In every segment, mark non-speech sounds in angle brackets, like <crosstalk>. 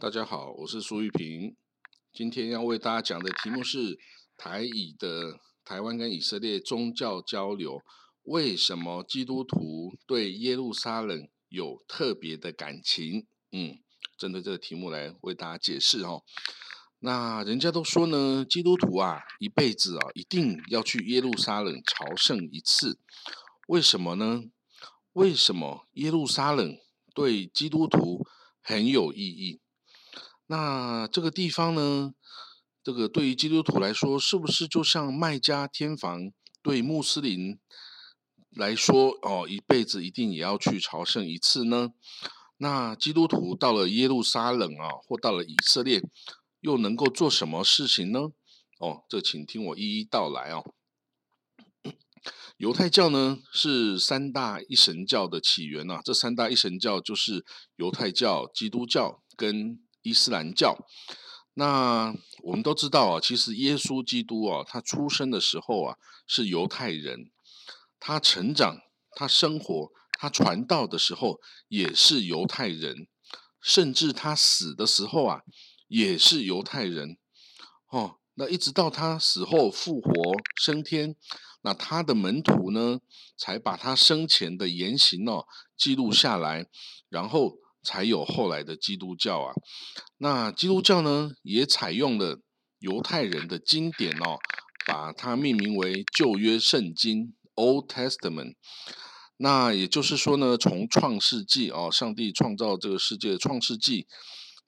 大家好，我是苏玉平。今天要为大家讲的题目是台以的台湾跟以色列宗教交流，为什么基督徒对耶路撒冷有特别的感情？嗯，针对这个题目来为大家解释哦。那人家都说呢，基督徒啊，一辈子啊，一定要去耶路撒冷朝圣一次。为什么呢？为什么耶路撒冷对基督徒很有意义？那这个地方呢？这个对于基督徒来说，是不是就像麦加天房对穆斯林来说哦，一辈子一定也要去朝圣一次呢？那基督徒到了耶路撒冷啊，或到了以色列，又能够做什么事情呢？哦，这请听我一一道来哦。犹太教呢是三大一神教的起源呐，这三大一神教就是犹太教、基督教跟。伊斯兰教，那我们都知道啊，其实耶稣基督啊，他出生的时候啊是犹太人，他成长、他生活、他传道的时候也是犹太人，甚至他死的时候啊也是犹太人。哦，那一直到他死后复活升天，那他的门徒呢才把他生前的言行哦记录下来，然后。才有后来的基督教啊，那基督教呢也采用了犹太人的经典哦，把它命名为旧约圣经 （Old Testament）。那也就是说呢，从创世纪哦，上帝创造这个世界的创世纪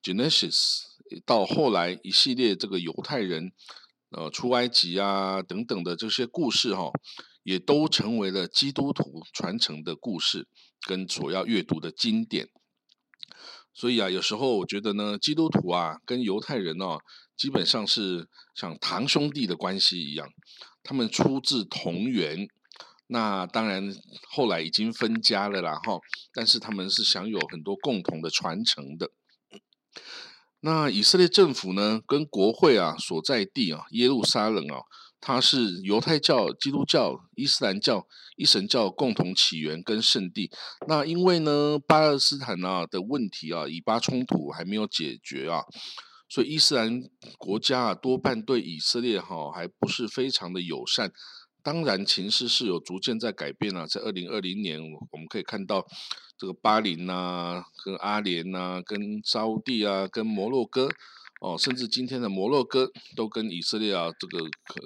（Genesis） 到后来一系列这个犹太人呃出埃及啊等等的这些故事哈，也都成为了基督徒传承的故事跟所要阅读的经典。所以啊，有时候我觉得呢，基督徒啊跟犹太人哦，基本上是像堂兄弟的关系一样，他们出自同源。那当然后来已经分家了啦哈，但是他们是享有很多共同的传承的。那以色列政府呢，跟国会啊所在地啊耶路撒冷啊。它是犹太教、基督教、伊斯兰教一神教共同起源跟圣地。那因为呢，巴勒斯坦啊的问题啊，以巴冲突还没有解决啊，所以伊斯兰国家啊多半对以色列哈还不是非常的友善。当然，情势是有逐渐在改变啊，在二零二零年，我们可以看到这个巴林呐、跟阿联呐、跟沙地啊、跟摩洛哥。哦，甚至今天的摩洛哥都跟以色列啊这个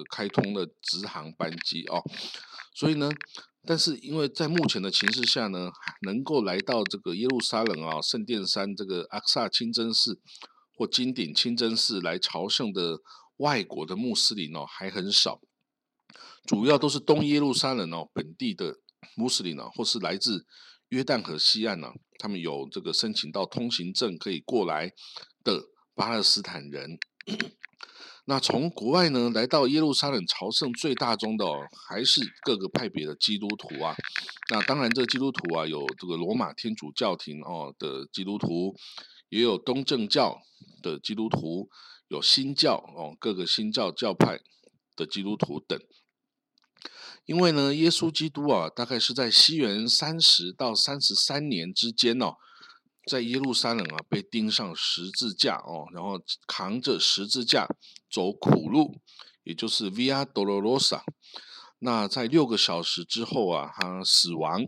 开通了直航班机哦，所以呢，但是因为在目前的情势下呢，能够来到这个耶路撒冷啊圣殿山这个阿克萨清真寺或金顶清真寺来朝圣的外国的穆斯林哦还很少，主要都是东耶路撒冷哦本地的穆斯林啊，或是来自约旦河西岸呢，他们有这个申请到通行证可以过来的。巴勒斯坦人，<clears throat> 那从国外呢来到耶路撒冷朝圣最大宗的，还是各个派别的基督徒啊。那当然，这基督徒啊，有这个罗马天主教廷哦的基督徒，也有东正教的基督徒，有新教哦各个新教教派的基督徒等。因为呢，耶稣基督啊，大概是在西元三十到三十三年之间哦。在耶路撒冷啊，被钉上十字架哦，然后扛着十字架走苦路，也就是 Via Dolorosa。那在六个小时之后啊，他死亡。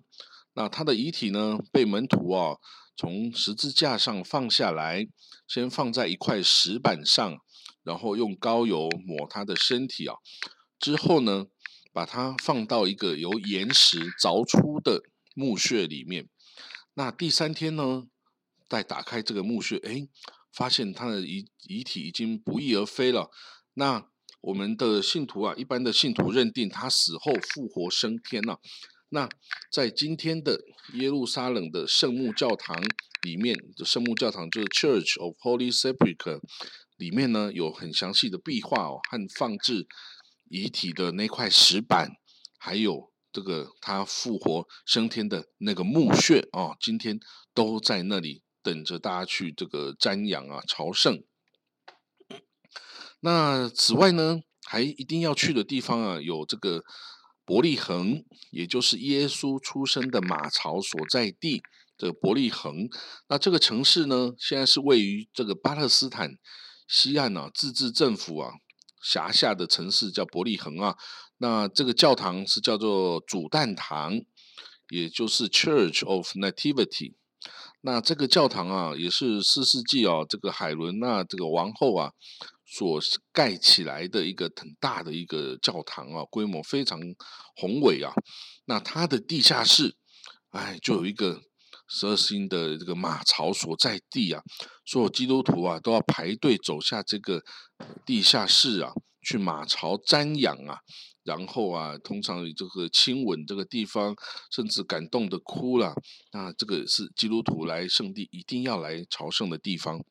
那他的遗体呢，被门徒啊从十字架上放下来，先放在一块石板上，然后用膏油抹他的身体啊。之后呢，把它放到一个由岩石凿出的墓穴里面。那第三天呢？再打开这个墓穴，哎，发现他的遗遗体已经不翼而飞了。那我们的信徒啊，一般的信徒认定他死后复活升天了。那在今天的耶路撒冷的圣墓教堂里面的圣墓教堂就是 Church of Holy Sepulchre 里面呢，有很详细的壁画哦，和放置遗体的那块石板，还有这个他复活升天的那个墓穴哦，今天都在那里。等着大家去这个瞻仰啊，朝圣。那此外呢，还一定要去的地方啊，有这个伯利恒，也就是耶稣出生的马槽所在地这个伯利恒。那这个城市呢，现在是位于这个巴勒斯坦西岸啊，自治政府啊辖下的城市叫伯利恒啊。那这个教堂是叫做主诞堂，也就是 Church of Nativity。那这个教堂啊，也是四世纪哦，这个海伦娜这个王后啊所盖起来的一个很大的一个教堂啊，规模非常宏伟啊。那它的地下室，哎，就有一个十二星的这个马槽所在地啊，所有基督徒啊都要排队走下这个地下室啊，去马槽瞻仰啊。然后啊，通常这个亲吻这个地方，甚至感动的哭了。那这个是基督徒来圣地一定要来朝圣的地方。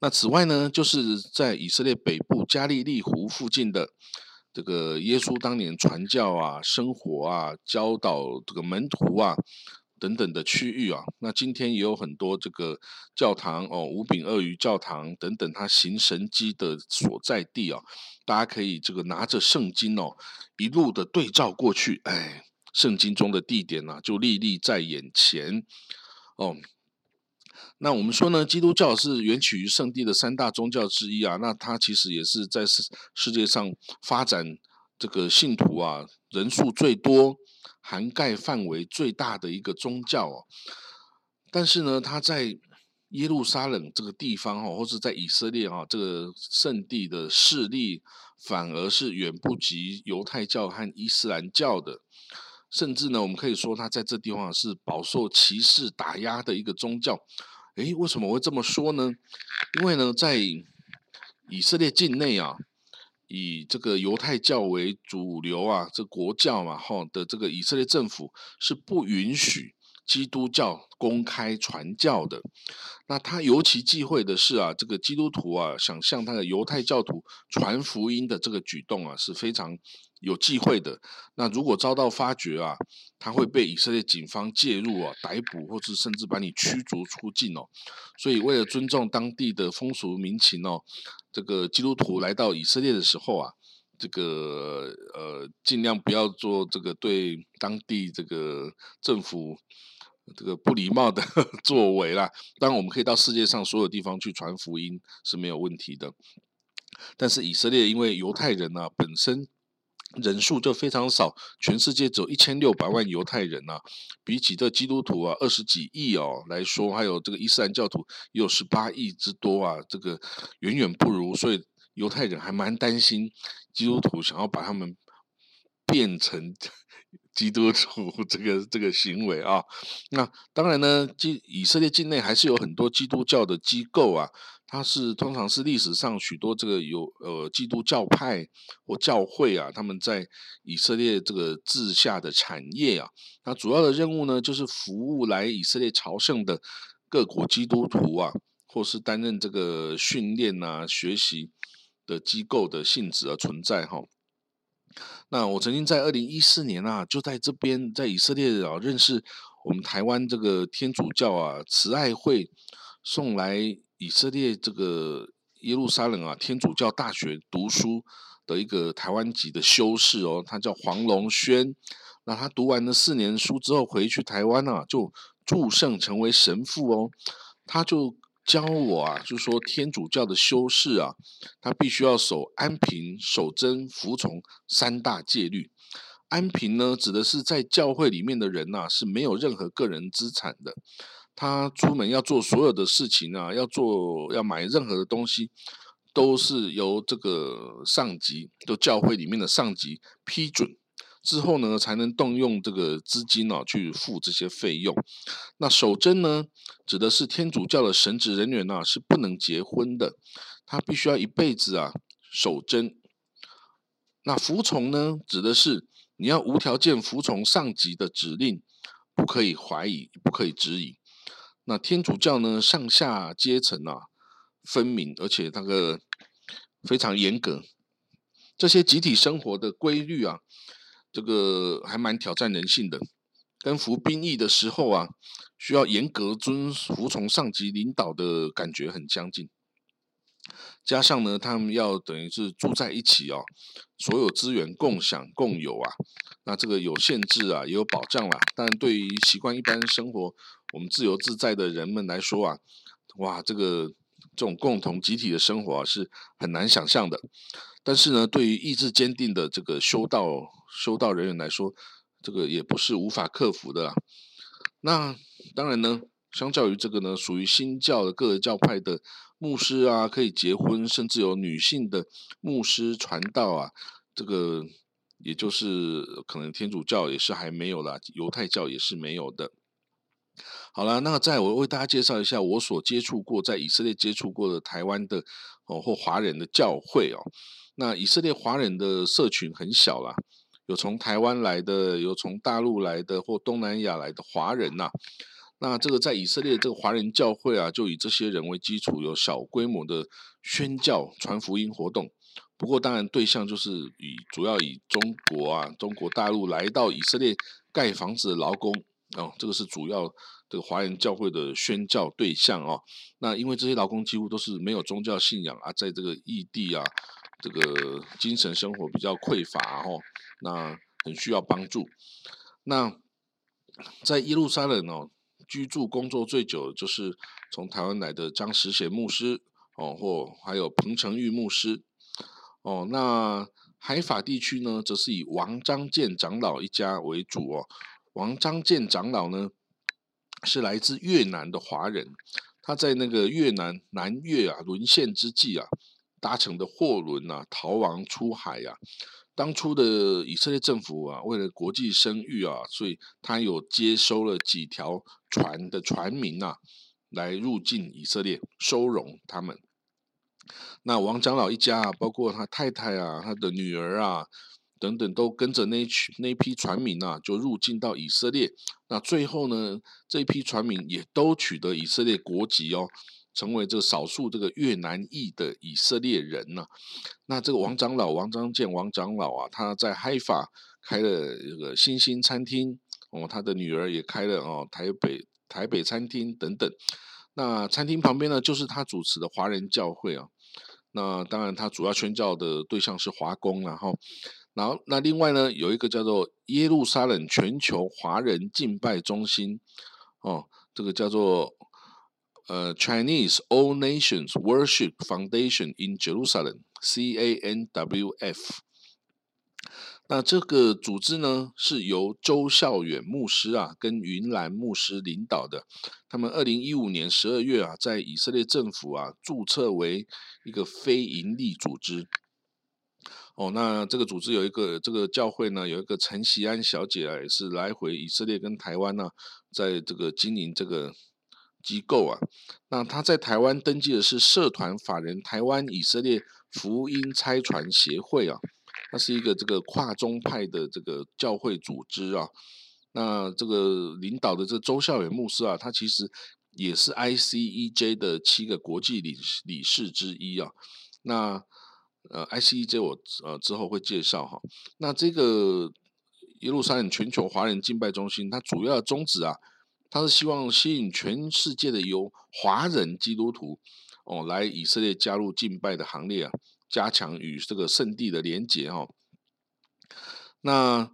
那此外呢，就是在以色列北部加利利湖附近的这个耶稣当年传教啊、生活啊、教导这个门徒啊。等等的区域啊，那今天也有很多这个教堂哦，五饼鳄鱼教堂等等，它行神机的所在地啊，大家可以这个拿着圣经哦，一路的对照过去，哎，圣经中的地点呢就历历在眼前哦。那我们说呢，基督教是源起于圣地的三大宗教之一啊，那它其实也是在世世界上发展这个信徒啊人数最多。涵盖范围最大的一个宗教哦，但是呢，它在耶路撒冷这个地方哦，或者在以色列啊这个圣地的势力，反而是远不及犹太教和伊斯兰教的。甚至呢，我们可以说，它在这地方是饱受歧视打压的一个宗教。诶，为什么会这么说呢？因为呢，在以色列境内啊。以这个犹太教为主流啊，这国教嘛，哈的这个以色列政府是不允许基督教公开传教的。那他尤其忌讳的是啊，这个基督徒啊，想向他的犹太教徒传福音的这个举动啊，是非常有忌讳的。那如果遭到发觉啊，他会被以色列警方介入啊，逮捕或者甚至把你驱逐出境哦。所以为了尊重当地的风俗民情哦。这个基督徒来到以色列的时候啊，这个呃，尽量不要做这个对当地这个政府这个不礼貌的 <laughs> 作为啦。当然，我们可以到世界上所有地方去传福音是没有问题的。但是以色列因为犹太人呢本身人数就非常少，全世界只有一千六百万犹太人呐，比起这基督徒啊二十几亿哦来说，还有这个伊斯兰教徒也有十八亿之多啊，这个远远不如，所以犹太人还蛮担心基督徒想要把他们变成基督徒 <laughs> 这个这个行为啊。那当然呢，基以色列境内还是有很多基督教的机构啊。它是通常是历史上许多这个有呃基督教派或教会啊，他们在以色列这个治下的产业啊，那主要的任务呢，就是服务来以色列朝圣的各国基督徒啊，或是担任这个训练啊、学习的机构的性质而存在哈。那我曾经在二零一四年啊，就在这边在以色列啊，认识我们台湾这个天主教啊慈爱会送来。以色列这个耶路撒冷啊，天主教大学读书的一个台湾籍的修士哦，他叫黄龙轩。那他读完了四年书之后回去台湾啊，就祝圣成为神父哦。他就教我啊，就说天主教的修士啊，他必须要守安平、守贞、服从三大戒律。安平呢，指的是在教会里面的人呐，是没有任何个人资产的。他出门要做所有的事情啊，要做要买任何的东西，都是由这个上级，就教会里面的上级批准之后呢，才能动用这个资金啊去付这些费用。那守贞呢，指的是天主教的神职人员呐，是不能结婚的，他必须要一辈子啊守贞。那服从呢，指的是你要无条件服从上级的指令，不可以怀疑，不可以质疑。那天主教呢，上下阶层啊分明，而且那个非常严格。这些集体生活的规律啊，这个还蛮挑战人性的。跟服兵役的时候啊，需要严格遵服从上级领导的感觉很相近。加上呢，他们要等于是住在一起哦，所有资源共享共有啊，那这个有限制啊，也有保障啦。但对于习惯一般生活、我们自由自在的人们来说啊，哇，这个这种共同集体的生活啊，是很难想象的。但是呢，对于意志坚定的这个修道修道人员来说，这个也不是无法克服的。那当然呢。相较于这个呢，属于新教的各个教派的牧师啊，可以结婚，甚至有女性的牧师传道啊，这个也就是可能天主教也是还没有啦，犹太教也是没有的。好了，那再我为大家介绍一下我所接触过在以色列接触过的台湾的哦或华人的教会哦。那以色列华人的社群很小啦，有从台湾来的，有从大陆来的或东南亚来的华人呐。那这个在以色列这个华人教会啊，就以这些人为基础，有小规模的宣教传福音活动。不过当然对象就是以主要以中国啊、中国大陆来到以色列盖房子的劳工哦，这个是主要这个华人教会的宣教对象哦。那因为这些劳工几乎都是没有宗教信仰啊，在这个异地啊，这个精神生活比较匮乏哦，那很需要帮助。那在耶路撒冷哦。居住工作最久就是从台湾来的张石贤牧师哦，或还有彭成玉牧师哦。那海法地区呢，则是以王章建长老一家为主哦。王章建长老呢，是来自越南的华人，他在那个越南南越啊沦陷之际啊，搭乘的货轮啊逃亡出海呀。当初的以色列政府啊，为了国际声誉啊，所以他有接收了几条船的船民啊，来入境以色列，收容他们。那王长老一家啊，包括他太太啊，他的女儿啊，等等，都跟着那群那批船民啊，就入境到以色列。那最后呢，这批船民也都取得以色列国籍哦。成为这少数这个越南裔的以色列人呢？那这个王长老王章建王长老啊，他在海法开了这个星星餐厅哦，他的女儿也开了哦台北台北餐厅等等。那餐厅旁边呢，就是他主持的华人教会啊。那当然，他主要宣教的对象是华工，然后，然后那另外呢，有一个叫做耶路撒冷全球华人敬拜中心哦，这个叫做。呃，Chinese All Nations Worship Foundation in Jerusalem（CANWF）。那这个组织呢，是由周孝远牧师啊跟云兰牧师领导的。他们二零一五年十二月啊，在以色列政府啊注册为一个非营利组织。哦，那这个组织有一个这个教会呢，有一个陈锡安小姐啊，也是来回以色列跟台湾呢，在这个经营这个。机构啊，那他在台湾登记的是社团法人台湾以色列福音差传协会啊，它是一个这个跨宗派的这个教会组织啊。那这个领导的这周孝远牧师啊，他其实也是 ICEJ 的七个国际理理事之一啊。那呃，ICEJ 我呃之后会介绍哈。那这个耶路撒冷全球华人敬拜中心，它主要宗旨啊。他是希望吸引全世界的有华人基督徒哦，来以色列加入敬拜的行列啊，加强与这个圣地的连结哈。那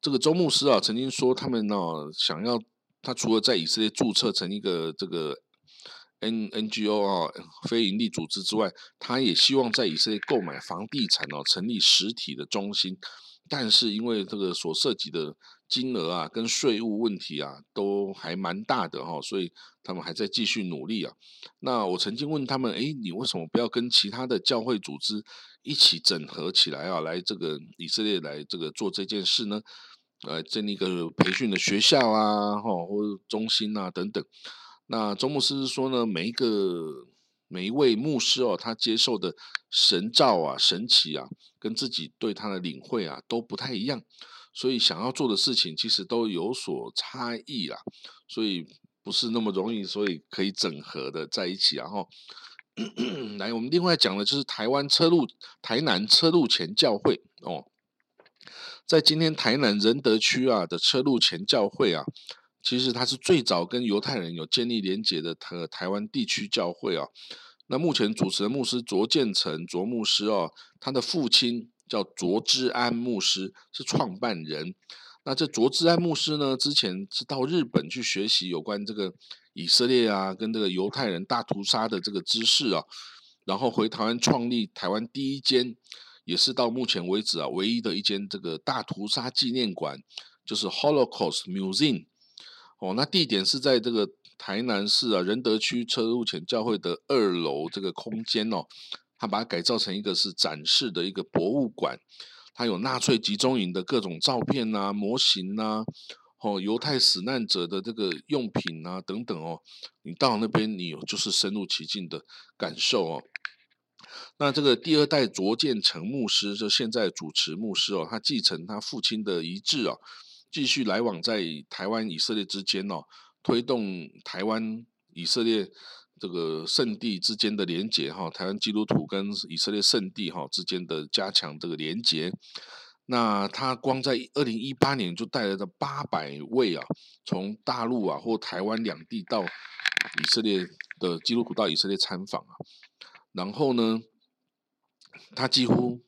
这个周牧师啊，曾经说他们呢，想要他除了在以色列注册成一个这个 N N G O 啊非营利组织之外，他也希望在以色列购买房地产哦，成立实体的中心。但是因为这个所涉及的金额啊，跟税务问题啊，都还蛮大的哈，所以他们还在继续努力啊。那我曾经问他们，哎，你为什么不要跟其他的教会组织一起整合起来啊，来这个以色列来这个做这件事呢？呃，建立一个培训的学校啊，哈，或者中心啊等等。那周牧师说呢，每一个。每一位牧师哦，他接受的神照啊、神奇啊，跟自己对他的领会啊都不太一样，所以想要做的事情其实都有所差异啦，所以不是那么容易，所以可以整合的在一起。然后，来，我们另外讲的就是台湾车路台南车路前教会哦，在今天台南仁德区啊的车路前教会啊。其实它是最早跟犹太人有建立连结的台台湾地区教会啊。那目前主持的牧师卓建成卓牧师哦，他的父亲叫卓之安牧师，是创办人。那这卓之安牧师呢，之前是到日本去学习有关这个以色列啊，跟这个犹太人大屠杀的这个知识啊，然后回台湾创立台湾第一间，也是到目前为止啊唯一的一间这个大屠杀纪念馆，就是 Holocaust Museum。哦，那地点是在这个。台南市啊仁德区车路前教会的二楼这个空间哦，他把它改造成一个是展示的一个博物馆，它有纳粹集中营的各种照片呐、模型呐，哦，犹太死难者的这个用品啊等等哦，你到那边你有就是深入其境的感受哦。那这个第二代卓建成牧师就现在主持牧师哦，他继承他父亲的遗志哦，继续来往在台湾以色列之间哦。推动台湾以色列这个圣地之间的连结哈，台湾基督徒跟以色列圣地哈之间的加强这个连结。那他光在二零一八年就带来了八百位啊，从大陆啊或台湾两地到以色列的基督徒到以色列参访啊。然后呢，他几乎。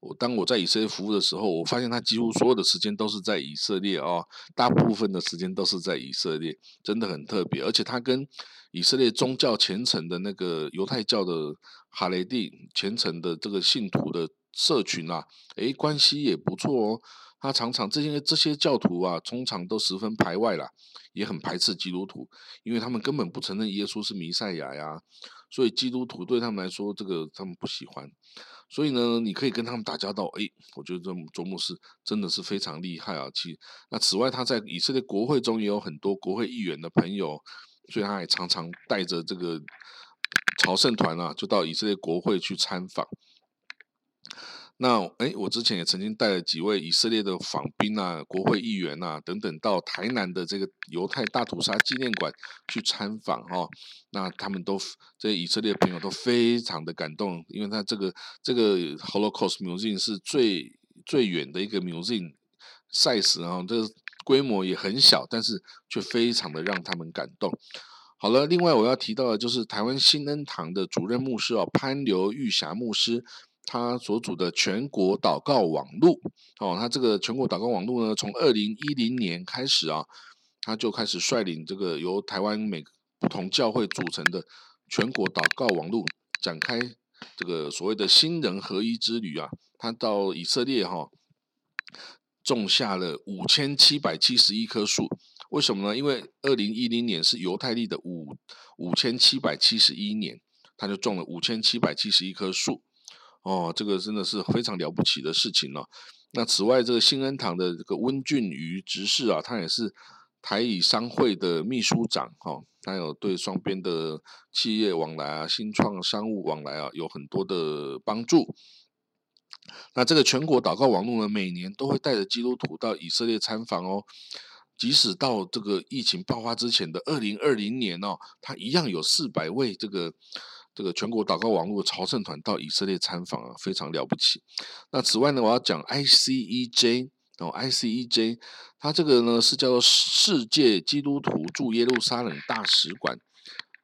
我当我在以色列服务的时候，我发现他几乎所有的时间都是在以色列哦，大部分的时间都是在以色列，真的很特别。而且他跟以色列宗教虔诚的那个犹太教的哈雷蒂虔诚的这个信徒的社群啊，诶，关系也不错哦。他常常这些这些教徒啊，通常都十分排外啦，也很排斥基督徒，因为他们根本不承认耶稣是弥赛亚呀。所以基督徒对他们来说，这个他们不喜欢。所以呢，你可以跟他们打交道。哎，我觉得这周牧师真的是非常厉害啊！其那此外，他在以色列国会中也有很多国会议员的朋友，所以他也常常带着这个朝圣团啊，就到以色列国会去参访。那哎，我之前也曾经带了几位以色列的访宾啊、国会议员啊等等，到台南的这个犹太大屠杀纪念馆去参访哈。那他们都这些以色列朋友都非常的感动，因为他这个这个 Holocaust Museum 是最最远的一个 museum size 啊，这个规模也很小，但是却非常的让他们感动。好了，另外我要提到的就是台湾新恩堂的主任牧师哦，潘刘玉霞牧师。他所组的全国祷告网络，哦，他这个全国祷告网络呢，从二零一零年开始啊，他就开始率领这个由台湾每不同教会组成的全国祷告网络，展开这个所谓的新人合一之旅啊。他到以色列哈，种下了五千七百七十一棵树。为什么呢？因为二零一零年是犹太历的五五千七百七十一年，他就种了五千七百七十一棵树。哦，这个真的是非常了不起的事情哦。那此外，这个新恩堂的这个温俊瑜执事啊，他也是台以商会的秘书长哈，他有对双边的企业往来啊、新创商务往来啊有很多的帮助。那这个全国祷告网络呢，每年都会带着基督徒到以色列参访哦。即使到这个疫情爆发之前的二零二零年哦，他一样有四百位这个。这个全国祷告网络朝圣团到以色列参访啊，非常了不起。那此外呢，我要讲 ICEJ 哦，ICEJ 它这个呢是叫做世界基督徒驻耶路撒冷大使馆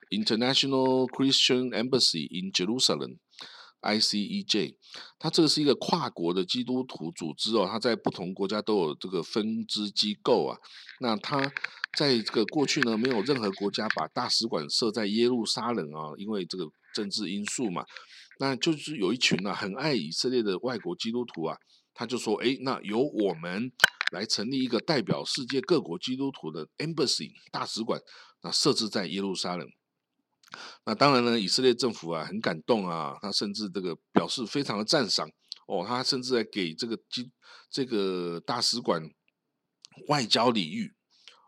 （International Christian Embassy in Jerusalem）。ICEJ 它这个是一个跨国的基督徒组织哦，它在不同国家都有这个分支机构啊。那它在这个过去呢，没有任何国家把大使馆设在耶路撒冷啊，因为这个政治因素嘛。那就是有一群啊，很爱以色列的外国基督徒啊，他就说：“哎，那由我们来成立一个代表世界各国基督徒的 embassy 大使馆，那设置在耶路撒冷。”那当然呢，以色列政府啊很感动啊，他甚至这个表示非常的赞赏哦，他甚至还给这个基这个大使馆外交礼遇。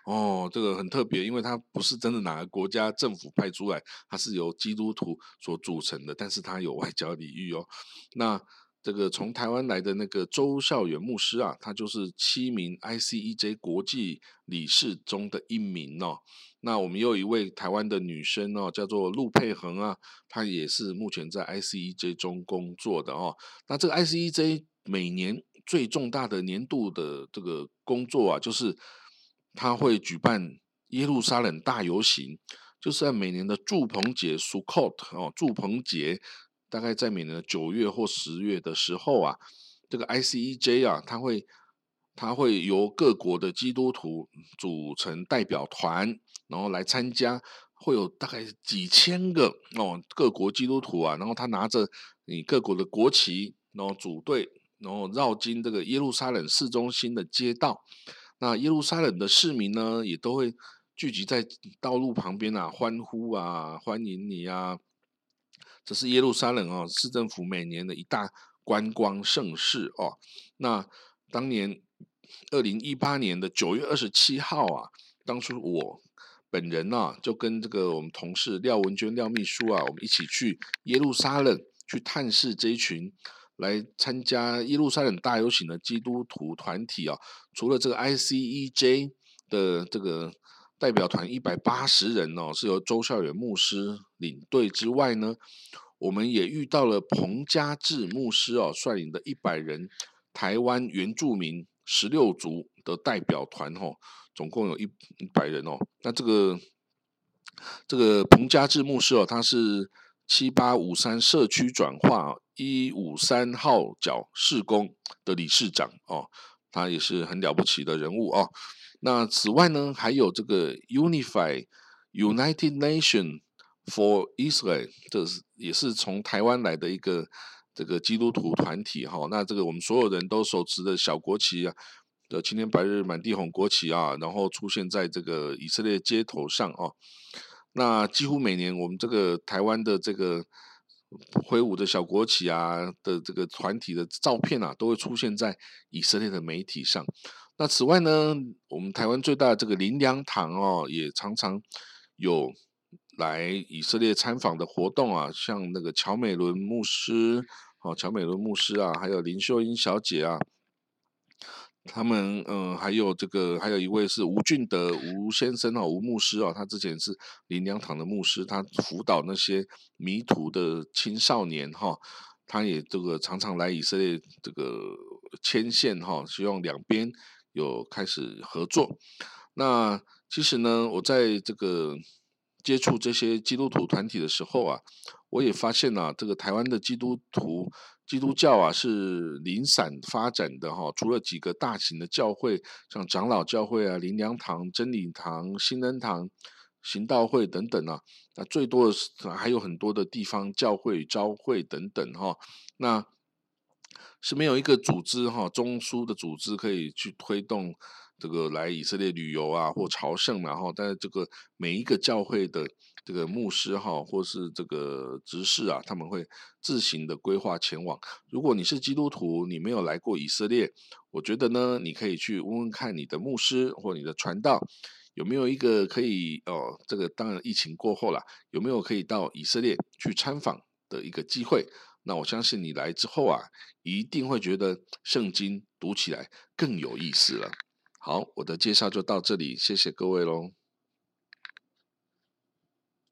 哦，这个很特别，因为它不是真的哪个国家政府派出来，它是由基督徒所组成的，但是它有外交礼遇哦。那这个从台湾来的那个周孝远牧师啊，他就是七名 ICEJ 国际理事中的一名哦。那我们又一位台湾的女生哦，叫做陆佩恒啊，她也是目前在 ICEJ 中工作的哦。那这个 ICEJ 每年最重大的年度的这个工作啊，就是。他会举办耶路撒冷大游行，就是在每年的祝棚节 （Sukkot） 哦，祝棚节大概在每年的九月或十月的时候啊，这个 ICEJ 啊，他会他会由各国的基督徒组成代表团，然后来参加，会有大概几千个哦各国基督徒啊，然后他拿着你各国的国旗，然后组队，然后绕经这个耶路撒冷市中心的街道。那耶路撒冷的市民呢，也都会聚集在道路旁边啊，欢呼啊，欢迎你啊！这是耶路撒冷哦，市政府每年的一大观光盛事哦。那当年二零一八年的九月二十七号啊，当初我本人呢，就跟这个我们同事廖文娟廖秘书啊，我们一起去耶路撒冷去探视这一群。来参加耶路撒冷大游行的基督徒团体啊，除了这个 ICEJ 的这个代表团一百八十人哦，是由周孝远牧师领队之外呢，我们也遇到了彭家志牧师哦率领的一百人台湾原住民十六族的代表团哦，总共有一一百人哦。那这个这个彭家志牧师哦，他是七八五三社区转化。一五三号角市工的理事长哦，他也是很了不起的人物哦。那此外呢，还有这个 Unify United Nation for Israel，这是也是从台湾来的一个这个基督徒团体哈。那这个我们所有人都手持的小国旗啊，的青天白日满地红国旗啊，然后出现在这个以色列街头上哦。那几乎每年我们这个台湾的这个。挥舞的小国旗啊的这个团体的照片啊，都会出现在以色列的媒体上。那此外呢，我们台湾最大的这个林良堂哦，也常常有来以色列参访的活动啊，像那个乔美伦牧师哦，乔美伦牧师啊，还有林秀英小姐啊。他们嗯，还有这个，还有一位是吴俊德吴先生哦，吴牧师哦，他之前是林良堂的牧师，他辅导那些迷途的青少年哈，他也这个常常来以色列这个牵线哈，希望两边有开始合作。那其实呢，我在这个接触这些基督徒团体的时候啊，我也发现啊，这个台湾的基督徒。基督教啊是零散发展的哈，除了几个大型的教会，像长老教会啊、灵粮堂、真理堂、新恩堂、行道会等等啊，那最多的是还有很多的地方教会、教会等等哈，那是没有一个组织哈，中枢的组织可以去推动这个来以色列旅游啊或朝圣然后，但是这个每一个教会的。这个牧师哈，或是这个执事啊，他们会自行的规划前往。如果你是基督徒，你没有来过以色列，我觉得呢，你可以去问问看你的牧师或你的传道，有没有一个可以哦，这个当然疫情过后了，有没有可以到以色列去参访的一个机会？那我相信你来之后啊，一定会觉得圣经读起来更有意思了。好，我的介绍就到这里，谢谢各位喽。